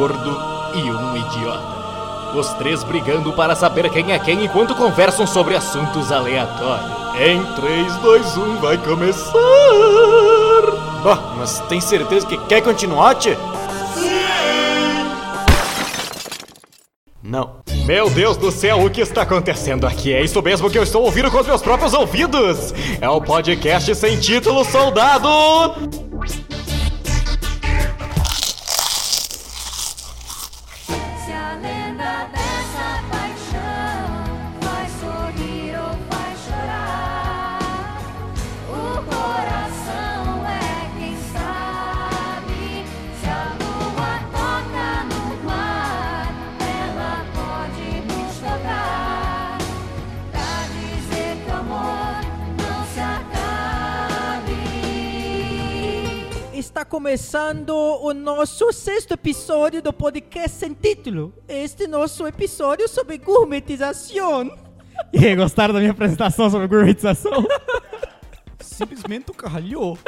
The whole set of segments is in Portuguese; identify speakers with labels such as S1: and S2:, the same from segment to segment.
S1: gordo e um idiota. Os três brigando para saber quem é quem enquanto conversam sobre assuntos aleatórios. Em 3, 2, 1, vai começar!
S2: Bah, mas tem certeza que quer continuar, tchê? Não.
S1: Meu Deus do céu, o que está acontecendo aqui? É isso mesmo que eu estou ouvindo com os meus próprios ouvidos! É o podcast sem título Soldado!
S3: Começando o nosso sexto episódio do podcast sem título. Este nosso episódio sobre gourmetização. E aí, gostaram da minha apresentação sobre gourmetização?
S2: Simplesmente tu caralhou.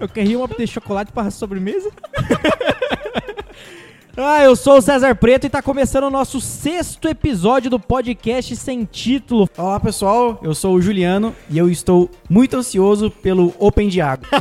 S3: Eu queria uma de chocolate para sobremesa. Ah, eu sou o César Preto e tá começando o nosso sexto episódio do podcast sem título.
S4: Olá pessoal, eu sou o Juliano e eu estou muito ansioso pelo Open de Água.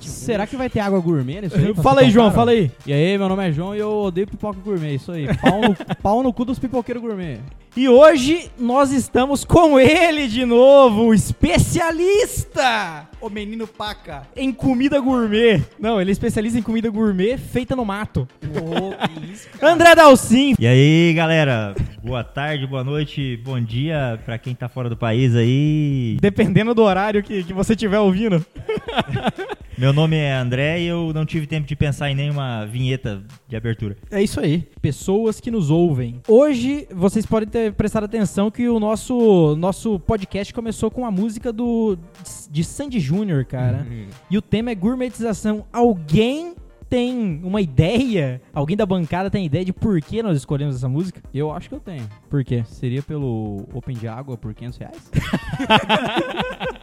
S5: Será que vai ter água gourmet nisso aí?
S3: Fala aí, João, fala aí.
S5: E aí, meu nome é João e eu odeio pipoca gourmet, isso aí. Pau no, pau no cu dos pipoqueiros gourmet.
S3: E hoje nós estamos com ele de novo, o especialista
S4: O menino paca.
S3: em comida gourmet. Não, ele é especialista em comida gourmet feita no mato.
S4: Que isso,
S3: André Dalcin.
S6: E aí, galera? Boa tarde, boa noite, bom dia pra quem tá fora do país aí.
S3: Dependendo do horário que, que você estiver ouvindo.
S6: Meu nome é André e eu não tive tempo de pensar em nenhuma vinheta de abertura.
S3: É isso aí. Pessoas que nos ouvem. Hoje, vocês podem ter prestado atenção que o nosso, nosso podcast começou com a música do de Sandy Júnior, cara. E o tema é gourmetização. Alguém tem uma ideia? Alguém da bancada tem ideia de por que nós escolhemos essa música?
S5: Eu acho que eu tenho.
S3: Por quê?
S5: Seria pelo Open de água por 500 reais?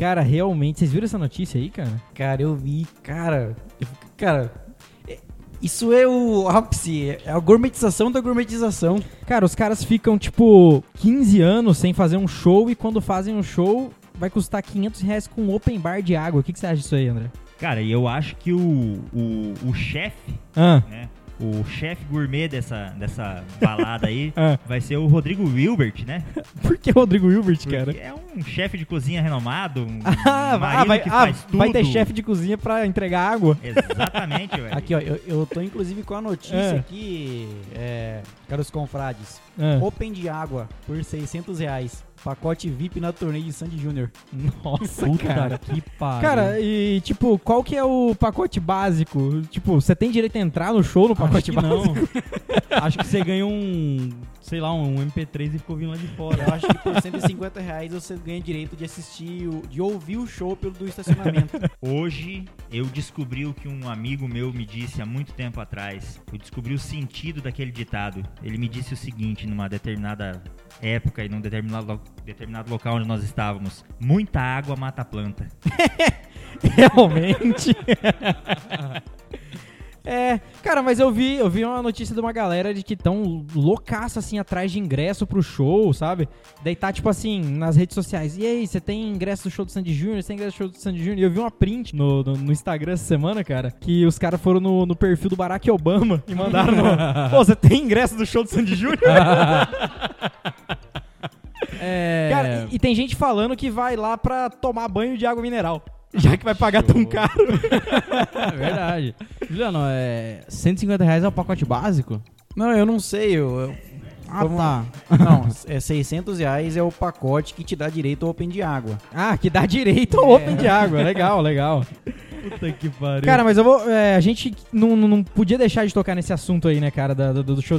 S3: Cara, realmente, vocês viram essa notícia aí, cara?
S4: Cara, eu vi, cara. eu cara, é- isso é o ápice, é a gourmetização da gourmetização.
S3: Cara, os caras ficam, tipo, 15 anos sem fazer um show e quando fazem um show vai custar 500 reais com um open bar de água. O que, que você acha disso aí, André?
S6: Cara, e eu acho que o, o, o chefe,
S3: Ah,
S6: né? O chefe gourmet dessa, dessa balada aí
S3: Ah.
S6: vai ser o Rodrigo Wilbert, né?
S3: por que Rodrigo Hilbert,
S6: Porque
S3: cara?
S6: é um chefe de cozinha renomado, um
S3: Ah,
S6: marido
S3: vai,
S6: que
S3: ah,
S6: faz tudo.
S3: vai ter chefe de cozinha pra entregar água.
S6: Exatamente, velho.
S4: Aqui, ó, eu, eu tô inclusive com a notícia
S3: É.
S4: aqui, é, caros confrades.
S3: Ah,
S4: Open de Água por 600 reais. Pacote VIP na turnê de Sandy Júnior.
S3: nossa,
S5: Puta
S3: cara.
S5: que pariu.
S3: Cara, e tipo, qual que é o pacote básico? Tipo, você tem direito a entrar no show no
S5: acho
S3: pacote
S5: que
S3: básico?
S5: não. acho que você ganha um, sei lá, um MP3 e ficou vindo lá de fora.
S4: Eu acho que por 150 reais você ganha direito de assistir, o- de ouvir o show pelo do estacionamento.
S6: Hoje eu descobri o que um amigo meu me disse há muito tempo atrás. Eu descobri o sentido daquele ditado. Ele me disse o seguinte numa determinada época e num determinado, determinado local onde nós estávamos: muita água mata a planta.
S3: Realmente. É, cara, mas eu vi, eu vi uma notícia de uma galera de que tão loucaça assim atrás de ingresso pro show, sabe? Daí tá tipo assim, nas redes sociais. E aí, você tem ingresso do show do Sandy Júnior? Você tem ingresso do show do Sandy Júnior? E eu vi uma print no, no, no Instagram essa semana, cara, que os caras foram no, no perfil do Barack Obama e mandaram no, Pô, você tem ingresso do show do Sandy Júnior?
S5: É.
S3: Cara, e, e tem gente falando que vai lá pra tomar banho de água mineral. Já que vai pagar tão caro.
S5: é verdade. Juliano, é. 150 reais é o pacote básico?
S4: Não, eu não sei. Eu, eu-
S5: Ah,
S4: Vamos
S5: tá.
S4: não, é 600 reais é o pacote que te dá direito ao Open de Água.
S3: Ah, que dá direito ao Open de água. Legal, legal.
S5: Puta que pariu.
S3: Cara, mas eu vou. é, a gente não, não- não podia deixar de tocar nesse assunto aí, né, cara, da- do, do show,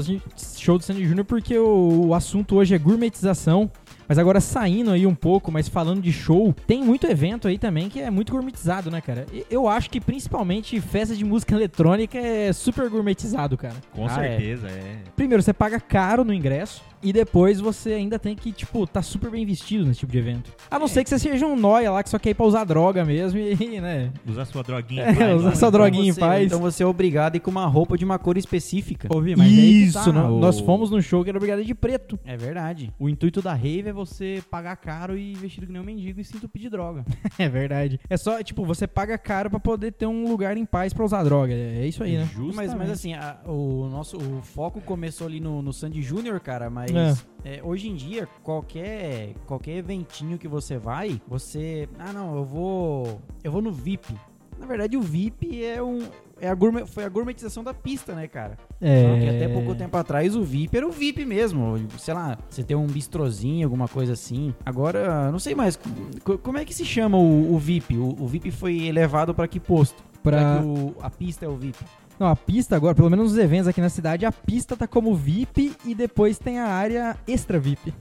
S3: show do Sandy Júnior, porque o, o assunto hoje é gourmetização. Mas agora saindo aí um pouco, mas falando de show, tem muito evento aí também que é muito gourmetizado, né, cara? Eu acho que principalmente festa de música eletrônica é super gourmetizado, cara.
S6: Com
S4: Ah, é.
S6: certeza, é.
S3: Primeiro, você paga caro no ingresso. E depois você ainda tem que, tipo, tá super bem vestido nesse tipo de evento. A não ser que você seja um nóia lá que só quer ir pra usar droga mesmo e, né?
S6: Usar sua droguinha.
S3: É,
S6: pai,
S3: usar
S6: mano.
S3: sua droguinha em
S4: você,
S3: paz.
S4: Então você é obrigado a ir com uma roupa de uma cor específica.
S5: Ouvi, mas
S3: Isso,
S5: tá,
S3: não- nós fomos num show que era obrigado de preto.
S4: É verdade.
S5: O intuito da rave é você pagar caro e vestido que nem um mendigo e se entupir de droga.
S3: É verdade. É só, tipo, você paga caro pra poder ter um lugar em paz pra usar droga. É isso aí, né?
S4: Mas, mas assim, a- o nosso o foco começou ali no, no Sandy Júnior, cara, mas
S3: É.
S4: é, hoje em dia, qualquer, qualquer eventinho que você vai, você. Ah, não, eu vou. Eu vou no VIP. Na verdade, o VIP é um. É a gourmet, foi a gourmetização da pista, né, cara?
S3: É.
S4: Porque até pouco tempo atrás o VIP era o VIP mesmo. Sei lá, você tem um bistrozinho, alguma coisa assim. Agora, não sei mais. co- Como é que se chama o, o VIP? O, o VIP foi elevado pra que posto?
S3: Pra-
S4: que o- a pista é o VIP.
S3: Não, a pista agora, pelo menos nos eventos aqui na cidade, a pista tá como VIP e depois tem a área extra VIP.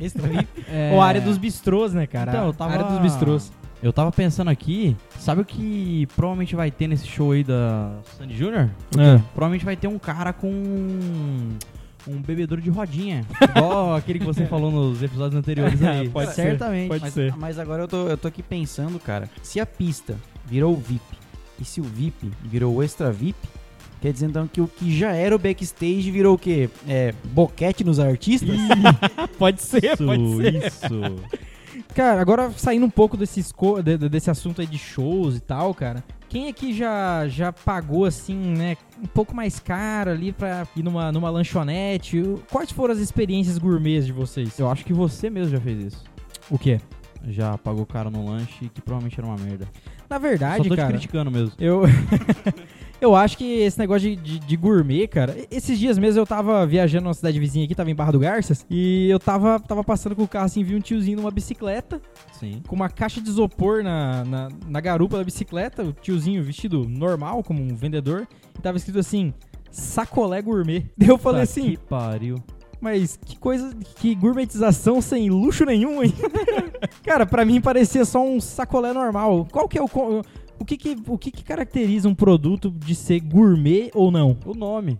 S4: Extra VIP?
S5: É...
S3: Ou a área dos bistrôs, né, cara?
S5: Então, eu
S3: A
S5: tava...
S3: área dos bistrôs.
S5: Eu tava pensando aqui, sabe o que provavelmente vai ter nesse show aí da Sandy Júnior?
S3: É.
S5: Provavelmente vai ter um cara com um bebedouro de rodinha. Igual aquele que você falou nos episódios anteriores aí.
S3: Pode ser,
S5: Certamente.
S3: pode
S4: mas,
S3: ser.
S4: mas agora eu tô, eu tô aqui pensando, cara. Se a pista virou o VIP e se o VIP virou extra VIP, quer dizer então que o que já era o backstage virou o quê? É, boquete nos artistas?
S3: Pode ser,
S5: Isso, isso.
S3: Cara, agora saindo um pouco desse, desse assunto aí de shows e tal, cara. Quem aqui já, já pagou, assim, né, um pouco mais caro ali pra ir numa, numa lanchonete? Quais foram as experiências gourmets de vocês?
S5: Eu acho que você mesmo já fez isso.
S3: O quê?
S5: Já pagou caro no lanche que provavelmente era uma merda.
S3: Na
S5: Só
S3: verdade,
S5: tô te
S3: cara,
S5: criticando mesmo.
S3: eu... eu acho que esse negócio de, de, de gourmet, cara... Esses dias mesmo eu tava viajando numa cidade vizinha aqui, tava em Barra do Garças, e eu tava, tava passando com o carro assim, vi um tiozinho numa bicicleta,
S5: Sim.
S3: com uma caixa de isopor na, na, na garupa da bicicleta, o tiozinho vestido normal, como um vendedor, e tava escrito assim, sacolé gourmet. Eu falei
S5: Puta
S3: assim,
S5: Que pariu.
S3: mas que coisa, que gourmetização sem luxo nenhum, hein? Cara, pra mim parecia só um sacolé normal. Qual que é o... O que que, o que que caracteriza um produto de ser gourmet ou não?
S5: O nome.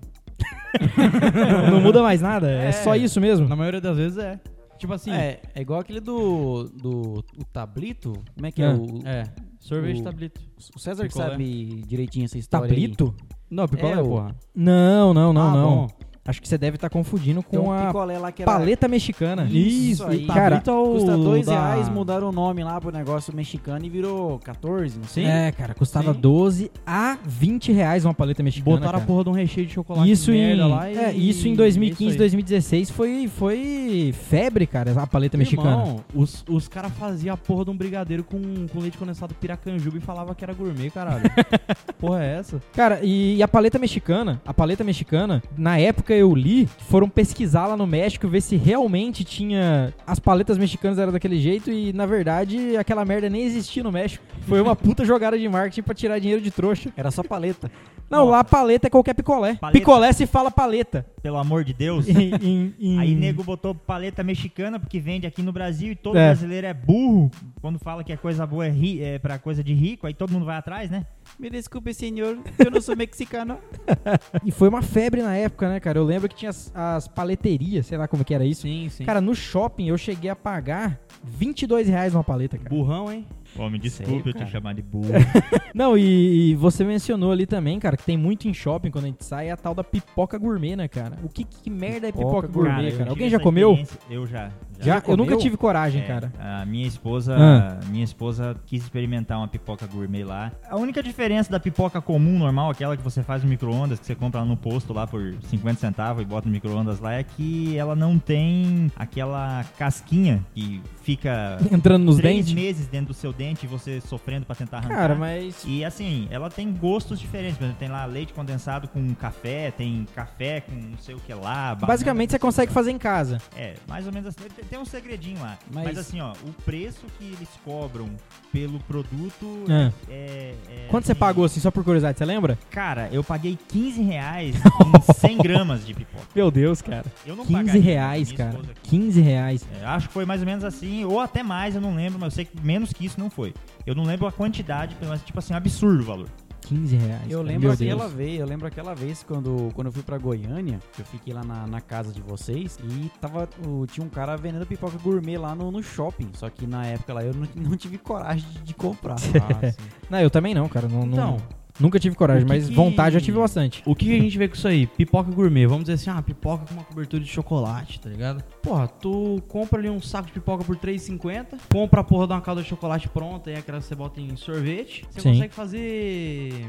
S3: Não muda mais nada? É, só isso mesmo?
S5: Na maioria das vezes é. Tipo assim.
S4: É, é igual aquele do, do o tablito. Como é que é,
S3: É,
S4: o,
S5: É. Sorvete
S4: O-
S5: tablito.
S4: o César que sabe direitinho essa história aí.
S3: Tablito?
S5: Não, picolé,
S4: É, o-
S5: porra.
S3: Não, não, não,
S5: Ah,
S3: não.
S5: bom.
S3: Acho que você deve estar confundindo
S4: Tem
S3: com
S4: um
S3: a
S4: que era...
S3: paleta mexicana.
S4: Isso aí.
S3: cara.
S5: Tablito é o
S4: Custa dois
S5: da-
S4: reais, mudaram o nome lá pro negócio mexicano e virou 14, não sei.
S3: É, cara, custava
S5: Sim.
S3: 12 a 20 reais uma paleta mexicana.
S5: Botaram
S3: cara.
S5: a porra de um recheio de chocolate
S3: Isso em,
S5: lá e...
S3: é, isso em 2015,
S5: isso aí.
S3: 2016 foi, foi febre, cara, a paleta mexicana.
S5: Irmão, os, os caras faziam a porra de um brigadeiro com, com leite condensado piracanjuba e falava que era gourmet, caralho. porra é essa?
S3: Cara, e, e a paleta mexicana, a paleta mexicana, na época eu li, foram pesquisar lá no México, ver se realmente tinha. As paletas mexicanas eram daquele jeito e, na verdade, aquela merda nem existia no México. Foi uma puta jogada de marketing pra tirar dinheiro de trouxa.
S4: Era só paleta.
S3: Não, lá paleta é qualquer picolé.
S6: Paleta.
S3: Picolé se fala paleta.
S6: Pelo amor de Deus.
S3: Em- em- em-
S6: Aí nego botou paleta mexicana porque vende aqui no Brasil e todo
S3: É.
S6: brasileiro é burro. Quando fala que é coisa boa é, ri, é pra coisa de rico, aí todo mundo vai atrás, né?
S4: Me desculpe, senhor, eu não sou mexicano.
S3: E foi uma febre na época, né, cara? Eu lembro que tinha as, as paleterias, sei lá como que era isso.
S5: Sim, sim.
S3: Cara, no shopping eu cheguei a pagar 22 reais uma paleta, cara.
S5: Burrão, hein?
S6: Pô, me
S4: desculpe eu te
S6: chamar de burro.
S3: Não, e, e você mencionou ali também, cara, que tem muito em shopping quando a gente sai, é a tal da pipoca gourmet, né, cara? O que, que merda é pipoca,
S4: Pipoca
S3: gourmet, cara?
S6: tive
S3: Alguém já comeu?
S6: Eu já.
S3: Já?
S4: Já
S3: eu nunca tive coragem,
S6: É,
S3: cara.
S6: A minha esposa,
S3: Ah.
S6: minha esposa quis experimentar uma pipoca gourmet lá. A única diferença da pipoca comum, normal, aquela que você faz no micro-ondas, que você compra lá no posto lá por 50 centavos e bota no micro-ondas lá, é que ela não tem aquela casquinha que fica
S3: Entrando nos
S6: três
S3: dentes.
S6: meses dentro do seu dente e você sofrendo pra tentar arrancar.
S3: Cara, mas.
S6: E assim, ela tem gostos diferentes. Por exemplo, tem lá leite condensado com café, tem café com não sei o que lá.
S3: Basicamente você consegue fazer em casa.
S6: É, mais ou menos assim. Tem, um segredinho lá. Mas...
S4: Mas-
S6: assim, ó, o preço que eles cobram pelo produto
S3: Ah.
S6: é. é,
S3: Quanto você pagou assim, só por curiosidade, você lembra?
S6: Cara, eu paguei 15 reais em 100 gramas de pipoca.
S3: Meu Deus, cara.
S6: Eu não
S3: 15
S6: pagaria,
S3: reais, cara.
S6: esposa-
S3: 15 reais.
S6: É, acho que foi mais ou menos assim, ou até mais, eu não lembro, mas eu sei que menos que isso não foi. Eu não lembro a quantidade, mas tipo assim, absurdo o valor.
S3: 15 reais.
S4: Eu
S3: cara.
S4: lembro aquela
S3: Deus.
S4: vez, eu lembro aquela vez quando, quando eu fui pra Goiânia, que eu fiquei lá na, na casa de vocês e tava, o- tinha um cara vendendo pipoca gourmet lá no, no shopping. Só que na época lá eu não, não tive coragem de, de comprar.
S5: Ah, sim.
S3: Não, eu também não, cara. Não, não-
S5: Então,
S3: nunca tive coragem,
S5: que
S3: mas
S5: que-
S3: vontade eu tive bastante.
S5: O que a gente vê com isso aí? Pipoca gourmet. Vamos dizer assim, ah, pipoca com uma cobertura de chocolate, tá ligado? Porra, tu compra ali um saco de pipoca por R$3,50, compra a porra de uma calda de chocolate pronta e aquela que você bota em sorvete. Você
S3: Sim.
S5: consegue fazer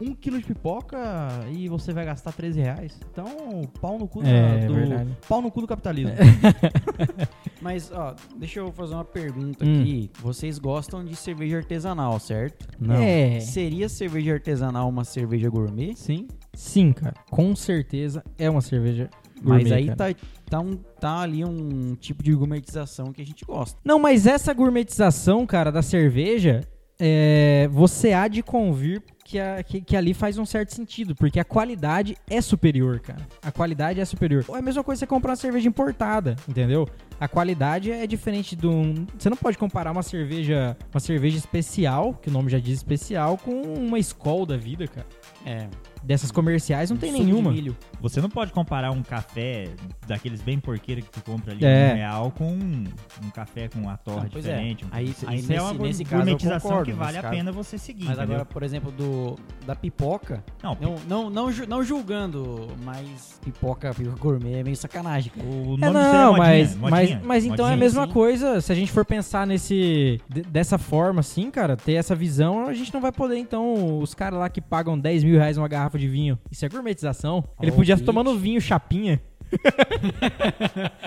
S5: um quilo de pipoca e você vai gastar 13 reais. Então, pau no cu
S3: É,
S5: do... Pau no cu do capitalismo.
S4: Mas, ó, deixa eu fazer uma pergunta
S3: Hum.
S4: aqui. Vocês gostam de cerveja artesanal, certo?
S3: É.
S4: Seria cerveja artesanal uma cerveja gourmet?
S5: Sim.
S3: Sim, cara. Com certeza é uma cerveja
S4: Mas
S3: gourmet,
S4: aí
S3: cara.
S4: tá, tá, um, tá ali um tipo de gourmetização que a gente gosta.
S3: Não, mas essa gourmetização, cara, da cerveja, é, você há de convir que, a- que- que ali faz um certo sentido, porque a qualidade é superior, cara. A qualidade é superior. É a mesma coisa que você comprar uma cerveja importada, entendeu? A qualidade é diferente do. Você não pode comparar uma cerveja, uma cerveja especial, que o nome já diz especial, com uma Skol da vida, cara.
S4: É.
S3: Dessas comerciais não tem
S4: suco de
S3: nenhuma.
S4: milho.
S6: Você não pode comparar um café daqueles bem porqueiro que tu compra ali
S3: É.
S6: um real com um, um café com uma torre
S4: Não, é.
S6: diferente. Um-
S4: Aí-
S6: isso
S4: aí
S6: isso é
S4: nesse-
S6: uma
S4: nesse caso eu
S6: gourmetização
S4: concordo,
S6: que vale
S4: nesse
S6: a
S4: caso.
S6: pena você seguir,
S4: Mas
S6: entendeu?
S4: agora, por exemplo, do da pipoca,
S6: Não,
S4: não, não, não, não julgando, mas pipoca, pipoca gourmet é meio sacanagem, cara.
S6: o nome
S3: É,
S6: é
S3: não,
S6: modinha,
S3: mas,
S6: modinha,
S3: mas, mas então é a
S6: modinha.
S3: mesma
S4: sim.
S3: coisa. Se a gente for pensar nesse de- dessa forma, assim, cara, ter essa visão, a gente não vai poder, então, os caras lá que pagam 10 mil reais uma garrafa de vinho. Isso é gourmetização. Ele
S4: Oh,
S3: podia estar tomando vinho chapinha.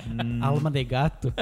S6: Hum,
S4: Alma de gato.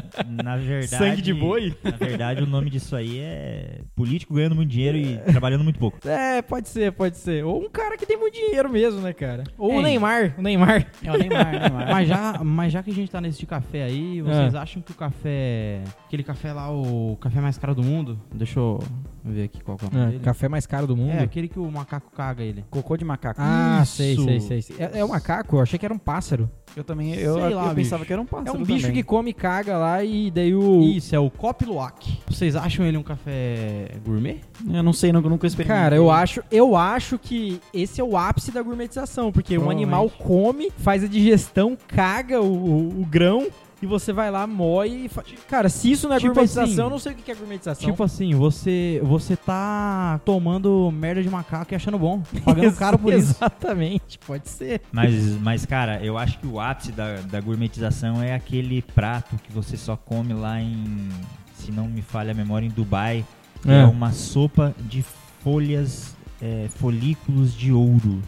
S6: Na verdade.
S3: Sangue de boi?
S6: Na verdade, o nome disso aí é político ganhando muito dinheiro e trabalhando muito pouco.
S3: É, pode ser, pode ser. Ou um cara que tem muito dinheiro mesmo, né, cara? Ou o
S4: Hein?
S3: Neymar. O Neymar.
S4: É o Neymar, Neymar.
S5: Mas já, mas já que a gente tá nesse de café aí, vocês acham que o café. Aquele café lá, o café mais caro do mundo? Deixa eu ver aqui qual que é o nome
S3: Ah,
S5: dele.
S3: café mais caro do mundo.
S5: É, aquele que o macaco caga ele.
S4: Cocô de macaco.
S3: Ah,
S5: Isso.
S3: sei, sei, sei. sei. É, é um macaco? Eu achei que era um pássaro.
S4: eu também, eu,
S5: Sei
S4: eu
S5: lá,
S4: pensava
S5: bicho.
S4: que era um
S3: É
S4: pássaro
S3: um bicho
S4: também.
S3: que come e caga lá e daí o...
S5: Isso, é o Copiluac. Vocês acham ele um café gourmet?
S4: Eu não sei, nunca, nunca experimentei.
S3: Cara, eu acho, eu acho que esse é o ápice da gourmetização, porque um animal come, faz a digestão, caga o, o- o grão e você vai lá, moe e fa... Cara, se isso não é
S5: Tipo
S3: gourmetização,
S5: assim,
S3: eu não sei o que é gourmetização.
S5: Tipo assim, você, você tá tomando merda de macaco e achando bom. Pagando caro por isso.
S3: Exatamente, pode ser.
S6: Mas, mas, cara, eu acho que o ápice da, da gourmetização é aquele prato que você só come lá em. Se não me falha a memória, em Dubai.
S3: É.
S6: É, uma sopa de folhas, é, folículos de ouro.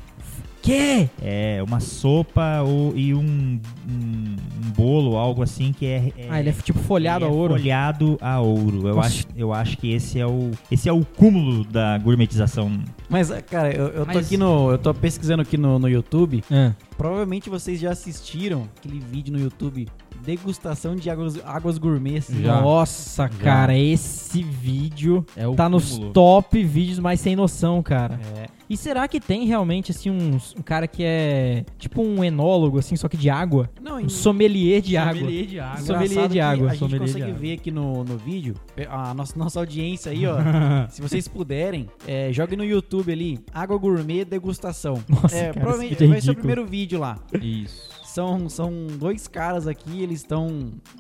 S3: Que?
S6: É uma sopa ou, e um, um, um bolo, algo assim que é.
S3: Ah, ele é tipo folhado
S6: ele
S3: a
S6: é
S3: ouro.
S6: Folhado a ouro. Eu
S3: Nossa.
S6: acho, eu acho que esse é o esse é o cúmulo da gourmetização.
S4: Mas, cara, eu, eu tô
S5: Mas-
S4: aqui no. Eu tô pesquisando aqui no, no YouTube.
S3: É.
S4: Provavelmente vocês já assistiram aquele vídeo no YouTube. Degustação de águas, águas gourmets.
S5: Já.
S3: Nossa, cara, esse vídeo
S5: É o
S3: tá nos
S5: cúmulo.
S3: top vídeos mais sem noção, cara.
S4: É.
S3: E será que tem realmente, assim, uns- um, cara que é tipo um enólogo, assim, só que de água?
S4: Não,
S3: Um sommelier de água.
S5: Sommelier de água.
S3: Sommelier de
S4: que
S3: água,
S4: A gente consegue
S3: água.
S4: ver aqui no, no vídeo, a nossa, nossa audiência aí, ó. se vocês puderem, é, jogue no YouTube ali, Água Gourmet Degustação.
S3: Nossa,
S4: é,
S3: cara,
S4: provavelmente
S3: esse vídeo é
S4: vai ser o primeiro vídeo lá.
S5: Isso.
S4: São, são dois caras aqui, eles estão,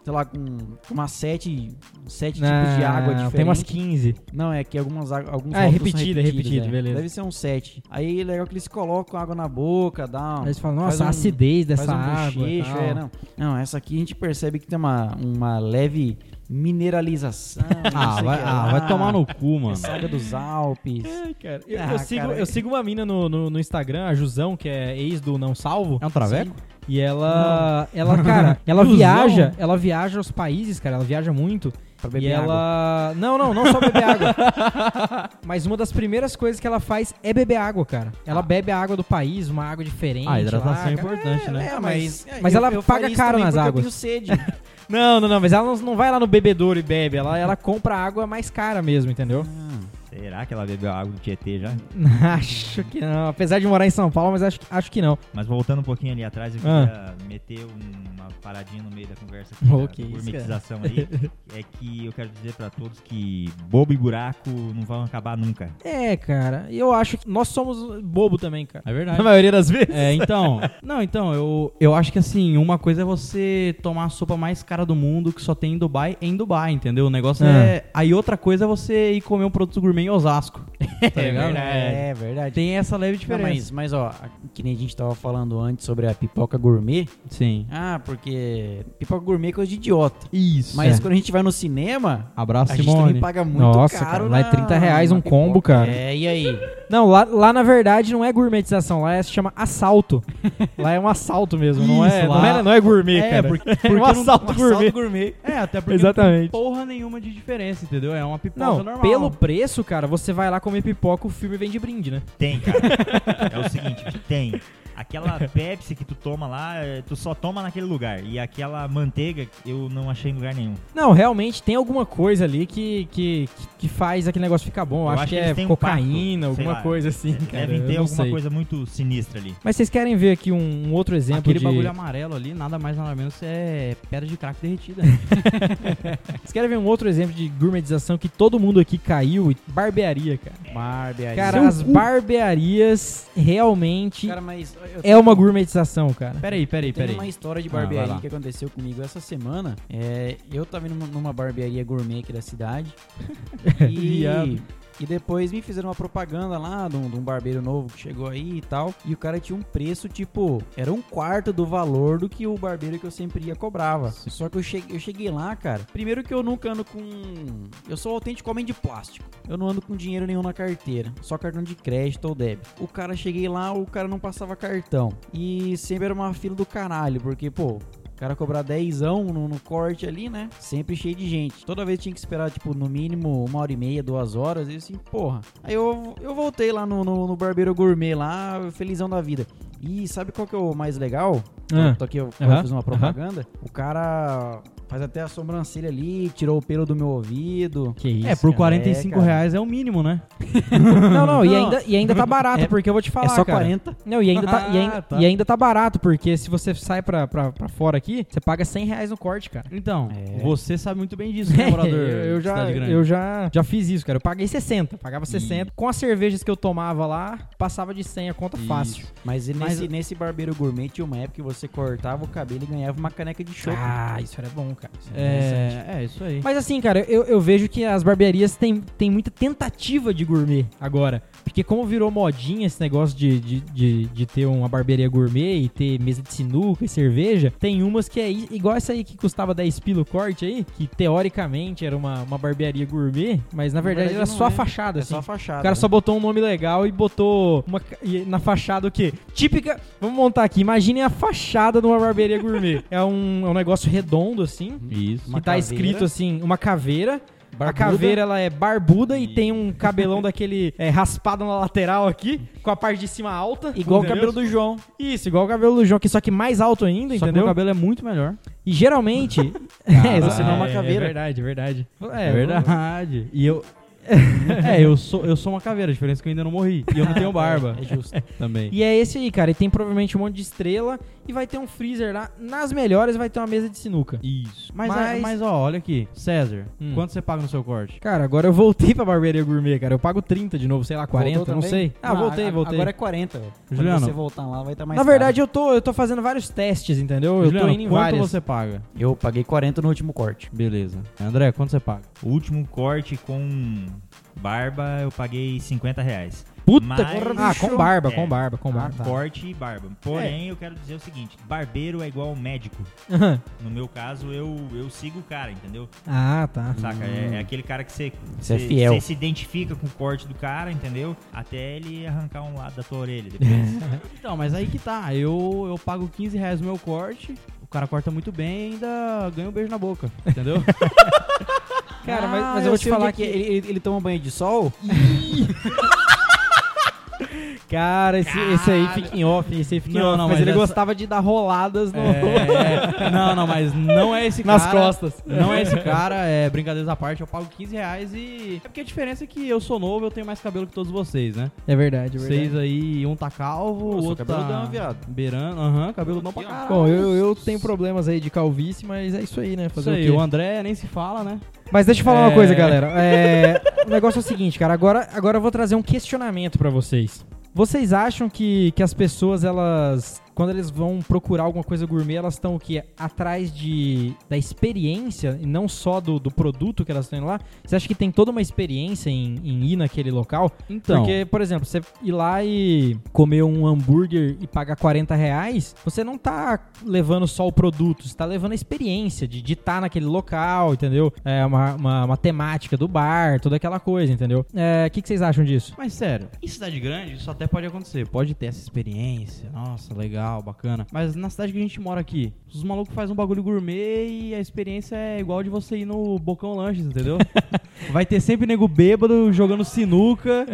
S4: sei lá, com uma sete, sete
S3: Não,
S4: tipos de água diferentes.
S3: Tem umas 15.
S4: Não, é que algumas, alguns
S3: Ah, é repetido, é
S4: repetidos,
S3: repetido, beleza.
S4: Deve ser um sete. Aí é legal que eles colocam água na boca, dá
S3: Aí eles falam, nossa, a
S4: um-
S3: acidez dessa
S4: um
S3: água.
S4: é, não. Não, essa aqui a gente percebe que tem uma, uma leve mineralização. não
S5: Ah,
S4: sei
S5: vai,
S4: o que
S5: ah, vai tomar no cu, mano.
S4: Saga dos Alpes.
S3: cara. Eu,
S4: Ah,
S3: eu sigo,
S4: cara.
S3: eu sigo uma mina no, no, no Instagram, a Jusão, que é ex do Não Salvo.
S5: É um traveco?
S3: E ela, ela, cara, ela
S5: Jusão?
S3: viaja, ela viaja aos países, cara, ela viaja muito.
S4: Pra
S3: e
S4: beber água.
S3: ela. Não, não, não só beber água. Mas uma das primeiras coisas que ela faz é beber água, cara. Ela bebe a água do país, uma água diferente.
S5: Ah, hidratação
S3: lá,
S5: é importante, né?
S4: É, mas,
S3: mas
S4: eu-
S3: ela
S4: eu
S3: paga caro nas águas.
S4: Eu tenho sede.
S3: Não, não, não, mas ela não, vai lá no bebedouro e bebe. Ela, ela compra água mais cara mesmo, entendeu?
S6: Será que ela bebeu água do Tietê já?
S3: acho que não. Apesar de morar em São Paulo, mas acho, acho que não.
S6: Mas voltando um pouquinho ali atrás, eu
S3: Ah.
S6: queria meter um- uma paradinha no meio da conversa aqui, da
S3: isso,
S6: gourmetização aí. É que eu quero dizer pra todos que bobo e buraco não vão acabar nunca.
S3: É, cara. E eu acho que nós somos bobo também, cara.
S5: É verdade.
S3: Na maioria das vezes.
S5: É, então. Não, então, eu, eu acho que assim, uma coisa é você tomar a sopa mais cara do mundo que só tem em Dubai em Dubai, entendeu? O negócio
S3: Ah.
S5: é. Aí outra coisa é você ir comer um produto gourmet em Osasco. Tá ligado?
S4: É verdade.
S5: Tem essa leve
S4: Não,
S5: diferença.
S4: mas, mas ó, que nem a gente tava falando antes sobre a pipoca gourmet.
S5: Sim.
S4: Ah, porque pipoca gourmet é coisa de idiota.
S5: Isso.
S4: Mas
S5: é.
S4: quando a gente vai no cinema,
S5: Abraço,
S4: a gente
S5: Simone.
S4: também paga muito
S3: Nossa,
S4: caro.
S3: cara, lá é
S4: na-
S3: 30 reais um combo, cara.
S4: É, e aí?
S3: Não, lá, lá na verdade não é gourmetização, lá é, se chama assalto. lá é um assalto mesmo, não, é,
S5: Isso,
S3: não,
S5: lá-
S3: é, não é gourmet,
S5: É,
S3: cara.
S5: porque-
S3: é
S5: porque
S3: um
S5: não-
S3: assalto
S4: Um
S3: gourmet.
S4: assalto gourmet.
S5: É, até porque
S3: Exatamente.
S5: não tem porra nenhuma de diferença, entendeu? É uma pipoca
S3: Não,
S5: normal.
S3: pelo preço, cara, você vai lá comer pipoca, o filme vem de brinde, né?
S6: Tem, cara. é o seguinte, tem. Aquela Pepsi que tu toma lá, eh, tu só toma naquele lugar. E aquela manteiga eu não achei em lugar nenhum.
S3: Não, realmente tem alguma coisa ali que, que, que faz aquele negócio ficar bom. Eu, acho,
S6: acho
S3: que,
S6: que
S3: é
S6: um
S3: cocaína,
S6: pacto, sei
S3: alguma
S6: lá.
S3: coisa assim, cara.
S6: Devem ter alguma
S3: sei.
S6: coisa muito sinistra ali.
S3: Mas vocês querem ver aqui um, um outro exemplo
S5: Aquele
S3: de...
S5: bagulho amarelo ali, nada mais nada menos é pedra de crack derretida.
S3: Vocês querem ver um outro exemplo de gourmetização que todo mundo aqui caiu? Barbearia, cara.
S4: Barbearia.
S3: Cara,
S4: Seu
S3: as
S4: cu.
S3: barbearias realmente
S4: Cara, mas
S3: é uma gourmetização, cara.
S5: peraí, peraí,
S4: Tem
S5: peraí.
S4: uma história de
S5: Ah,
S4: barbearia
S5: lá.
S4: que aconteceu comigo essa semana. É, eu tava indo numa- barbearia gourmet aqui da cidade. e. e depois me fizeram uma propaganda lá de um, de um barbeiro novo que chegou aí e tal. E o cara tinha um preço, tipo, era um quarto do valor do que o barbeiro que eu sempre ia cobrava. Só que eu cheguei, eu cheguei lá, cara. Primeiro que eu nunca ando com. Eu sou autêntico homem de plástico. Eu não ando com dinheiro nenhum na carteira. Só cartão de crédito ou débito. O cara, cheguei lá, o cara não passava cartão. E sempre era uma fila do caralho, porque, pô. O cara cobrar dezão no, no corte ali, né? Sempre cheio de gente. Toda vez tinha que esperar, tipo, no mínimo uma hora e meia, duas horas. E assim, porra. Aí eu, eu voltei lá no, no, no barbeiro gourmet lá, felizão da vida. E sabe qual que é o mais legal?
S3: Ah.
S4: Tô aqui, eu, eu
S3: Aham,
S4: fiz uma propaganda. O cara faz até a sobrancelha ali, tirou o pelo do meu ouvido.
S3: Que isso,
S5: é, por
S3: cara.
S5: 45
S4: É,
S5: reais é o mínimo, né?
S3: Não, não, e
S4: Não.
S3: ainda, e ainda tá barato,
S4: É-
S3: porque eu vou te falar,
S4: é só
S3: cara.
S4: 40.
S3: Não, e ainda, tá, e,
S5: Ah,
S3: ainda,
S5: tá.
S3: e ainda tá barato, porque se você sai pra, pra, pra fora aqui, você paga 100 reais no corte, cara.
S5: Então,
S4: É.
S5: você sabe muito bem disso, né, morador
S3: eu, já, eu já, já fiz isso, cara. Eu paguei 60, pagava 60. Com as cervejas que eu tomava lá, passava de 100 a conta fácil.
S4: Mas, e
S5: Mas-
S4: nesse, nesse barbeiro gourmet tinha uma época que você cortava o cabelo e ganhava uma caneca de chopp.
S3: Ah, isso era bom, cara. Isso interessante.
S5: É, é, isso aí.
S3: Mas assim, cara, eu, eu vejo que as barbearias têm, têm muita tentativa de gourmet agora. Porque como virou modinha esse negócio de, de, de, de ter uma barbearia gourmet e ter mesa de sinuca e cerveja, tem umas que é igual essa aí que custava 10 pila o corte aí, que teoricamente era uma, uma barbearia gourmet, mas na, verdade,
S4: verdade
S3: era só a
S4: é.
S3: fachada,
S4: É
S3: assim.
S4: só a fachada.
S3: O cara
S4: né?
S3: só botou um nome legal e botou uma, na fachada o quê? Típica. Vamos montar aqui. Imaginem a fachada de uma barbearia gourmet. É um, é um negócio redondo assim.
S5: Isso.
S4: Uma
S3: que tá
S4: caveira.
S3: escrito assim, uma caveira. A
S4: Barbuda.
S3: caveira ela é barbuda e tem um cabelão daquele é, raspado na lateral aqui, com a parte de cima alta.
S4: Igual o cabelo do João.
S3: Isso, igual o cabelo do João, que só que mais alto ainda,
S5: Só que
S3: entendeu?
S5: meu cabelo é muito melhor.
S3: E geralmente.
S5: Caralho,
S3: você não é uma
S4: é
S3: caveira. É verdade, é verdade.
S5: É, verdade. E eu. é, eu sou, eu sou uma caveira, a diferença é que eu ainda não morri. E eu não tenho barba.
S4: É justo.
S5: Também.
S3: E é esse aí, cara. E tem provavelmente um monte de estrela. E vai ter um freezer lá. Nas melhores vai ter uma mesa de sinuca.
S5: Isso. Mas,
S3: Mas-
S5: mas... ó, olha aqui. César,
S3: Hum.
S5: quanto você paga no seu corte?
S3: Cara, agora eu voltei pra barbearia gourmet, cara. Eu pago 30 de novo, sei lá, 40,
S4: Voltou
S3: não sei. Ah, voltei,
S4: a-
S3: voltei.
S4: Agora é 40, velho. Quando
S5: Juliano.
S4: você voltar lá, vai estar mais
S3: Na
S4: caro.
S3: verdade, eu tô, eu tô fazendo vários testes, entendeu? Eu
S5: Juliano,
S3: tô indo em
S5: quanto
S3: várias.
S5: você paga?
S4: Eu paguei 40 no último corte.
S5: Beleza. André, quanto você paga?
S6: O último corte com barba eu paguei 50 reais.
S3: Puta,
S6: Mas-
S3: Ah, com barba,
S6: É.
S3: com barba, com barba. tá.
S6: Corte e barba. Porém, eu quero dizer o seguinte: barbeiro é igual médico. No meu caso, eu, eu sigo o cara, entendeu?
S3: Ah, tá.
S6: Saca? É, é aquele cara que você
S4: Você é fiel.
S6: você se identifica com o corte do cara, entendeu? Até ele arrancar um lado da tua orelha depois.
S5: Então, mas aí que tá. Eu, eu pago 15 reais no meu corte, o cara corta muito bem e ainda ganha um beijo na boca. Entendeu?
S3: Cara, mas,
S4: Ah,
S3: mas eu vou te falar
S4: é
S3: que...
S4: ele, ele, ele toma banho de sol?
S3: Cara, esse, esse aí fica em off, esse aí fica em
S5: Não,
S3: off.
S5: não,
S3: mas,
S5: mas
S3: ele
S5: essa-
S3: gostava de dar roladas no...
S5: É, não, não, mas não é esse
S3: Nas
S5: cara.
S3: costas.
S5: Não é esse cara, é brincadeiras à parte, eu pago 15 reais e. É porque a diferença é que eu sou novo, eu tenho mais cabelo que todos vocês, né?
S3: É verdade, é verdade.
S5: Vocês aí, um tá calvo, o outro tá
S4: cabeludão, viado.
S5: beirando, aham, cabeludão pra
S4: Aqui, ó.
S5: caralho.
S3: Bom, eu, eu tenho problemas aí de calvície, mas é isso aí, né?
S5: Isso
S3: Fazer
S5: aí,
S3: o
S5: o? André nem se fala, né?
S3: Mas deixa eu falar uma
S5: É.
S3: coisa, galera. É, o negócio é o seguinte, cara. Agora, agora eu vou trazer um questionamento pra vocês. Vocês acham que, que as pessoas, elas. Quando eles vão procurar alguma coisa gourmet, elas estão o quê? Atrás de, da experiência e não só do, do produto que elas estão indo lá? Você acha que tem toda uma experiência em, em ir naquele local?
S5: Então.
S3: Porque, por exemplo, você ir lá e comer um hambúrguer e pagar 40 reais, você não tá levando só o produto, você tá levando a experiência de estar naquele local, entendeu? É uma, uma, uma temática do bar, toda aquela coisa, entendeu? É, O que, que vocês acham disso?
S5: Mas sério, em cidade grande isso até pode acontecer. Pode ter essa experiência. Nossa, legal, bacana. Mas na cidade que a gente mora aqui, os malucos fazem um bagulho gourmet e a experiência é igual de você ir no Bocão Lanches, entendeu? Vai ter sempre nego bêbado jogando sinuca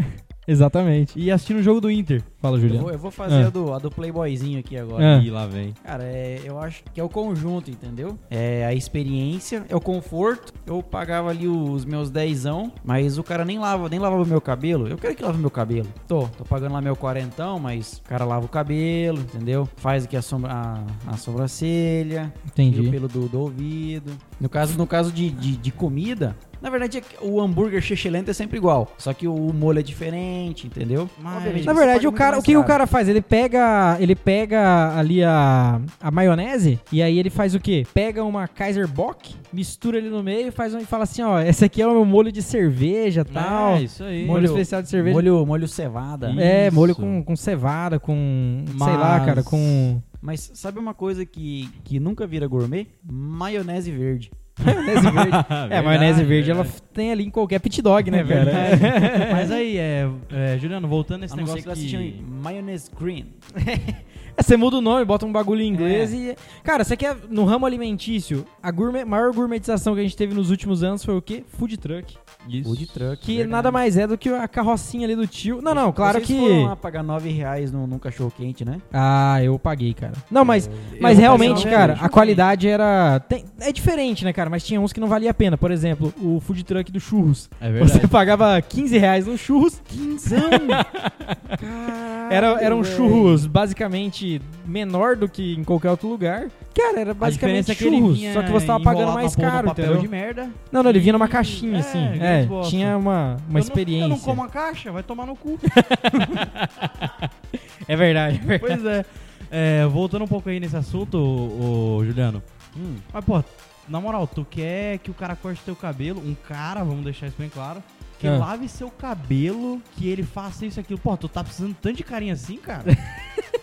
S3: Exatamente.
S5: e assistindo o jogo do Inter.
S3: Fala,
S4: Eu
S3: Juliano.
S4: vou, eu vou fazer
S3: Ah.
S4: a, do, a do Playboyzinho aqui agora.
S3: Ah.
S5: Ih, lá vem.
S4: Cara, é, eu acho que é o conjunto, entendeu? É a experiência, é o conforto. Eu pagava ali os meus dezão, mas o cara nem lava, nem lavava o meu cabelo. Eu quero que lave meu cabelo. Tô, tô pagando lá meu quarentão, mas o cara lava o cabelo, entendeu? Faz aqui a, sombra, a, a sobrancelha, tira o
S3: Entendi.
S4: pelo do, do ouvido. No caso, no caso de, de, de comida, na verdade é o hambúrguer chechelento é sempre igual. Só que o molho é diferente, entendeu?
S5: Mas-
S3: Na verdade, o cara, o que o cara faz? Ele pega, ele pega ali a, a maionese e aí ele faz o quê? Pega uma Kaiser Bock, mistura ele no meio e faz um, e fala assim, ó, esse aqui é o meu molho de cerveja, tal.
S5: É, isso aí.
S3: molho, especial de cerveja.
S4: Molho, molho cevada.
S3: É,
S5: Isso.
S3: molho com, com cevada, com, sei lá,
S5: Mas-
S3: cara, com
S4: Mas sabe uma coisa que, que nunca vira gourmet? Maionese verde.
S3: Maionese verde. é, maionese verde ela
S5: verdade.
S3: tem ali em qualquer pit dog, né, cara?
S5: Mas aí, é, é, Juliano, voltando nesse
S4: A não ser
S5: negócio
S4: que
S5: que...
S4: Mayonnaise Green.
S3: É, Você muda o nome, bota um bagulho em inglês e. Cara, você quer. No ramo alimentício, a gourmet, maior gourmetização que a gente teve nos últimos anos foi o quê? Food truck.
S5: Isso.
S4: Food truck.
S3: Que
S4: verdade.
S3: nada mais é do que a carrocinha ali do tio. Não, não, claro
S4: Vocês
S3: que.
S4: foram lá pagar 9 reais num, num cachorro quente, né?
S3: Ah, eu paguei, cara. Não, mas,
S4: Eu-
S3: mas
S4: eu
S3: realmente, cara, a qualidade era. tem- é diferente, né, cara? Mas tinha uns que não valia a pena. Por exemplo, o food truck do churros.
S5: É verdade.
S3: Você pagava 15 reais no churros.
S4: Quinzão!
S3: Era, era um
S4: velho.
S3: churros basicamente menor do que em qualquer outro lugar. Cara, era basicamente
S5: é
S3: churros.
S5: vinha
S3: Só que você tava pagando mais caro,
S5: papel
S3: entendeu?
S5: de merda.
S3: Não, não, ele vinha numa caixinha,
S5: é,
S3: assim. É, tinha uma, uma
S5: Eu não-
S3: experiência.
S5: eu não como a caixa, vai tomar no cu.
S3: É verdade, é verdade.
S5: pois é. É, Voltando um pouco aí nesse assunto, ô, ô, Juliano.
S4: Hum,
S5: Mas, pô, na moral, tu quer que o cara corte teu cabelo, um cara, vamos deixar isso bem claro, que
S3: Ah.
S5: lave seu cabelo, que ele faça isso e aquilo. Pô, tu tá precisando tanto de carinho assim, cara?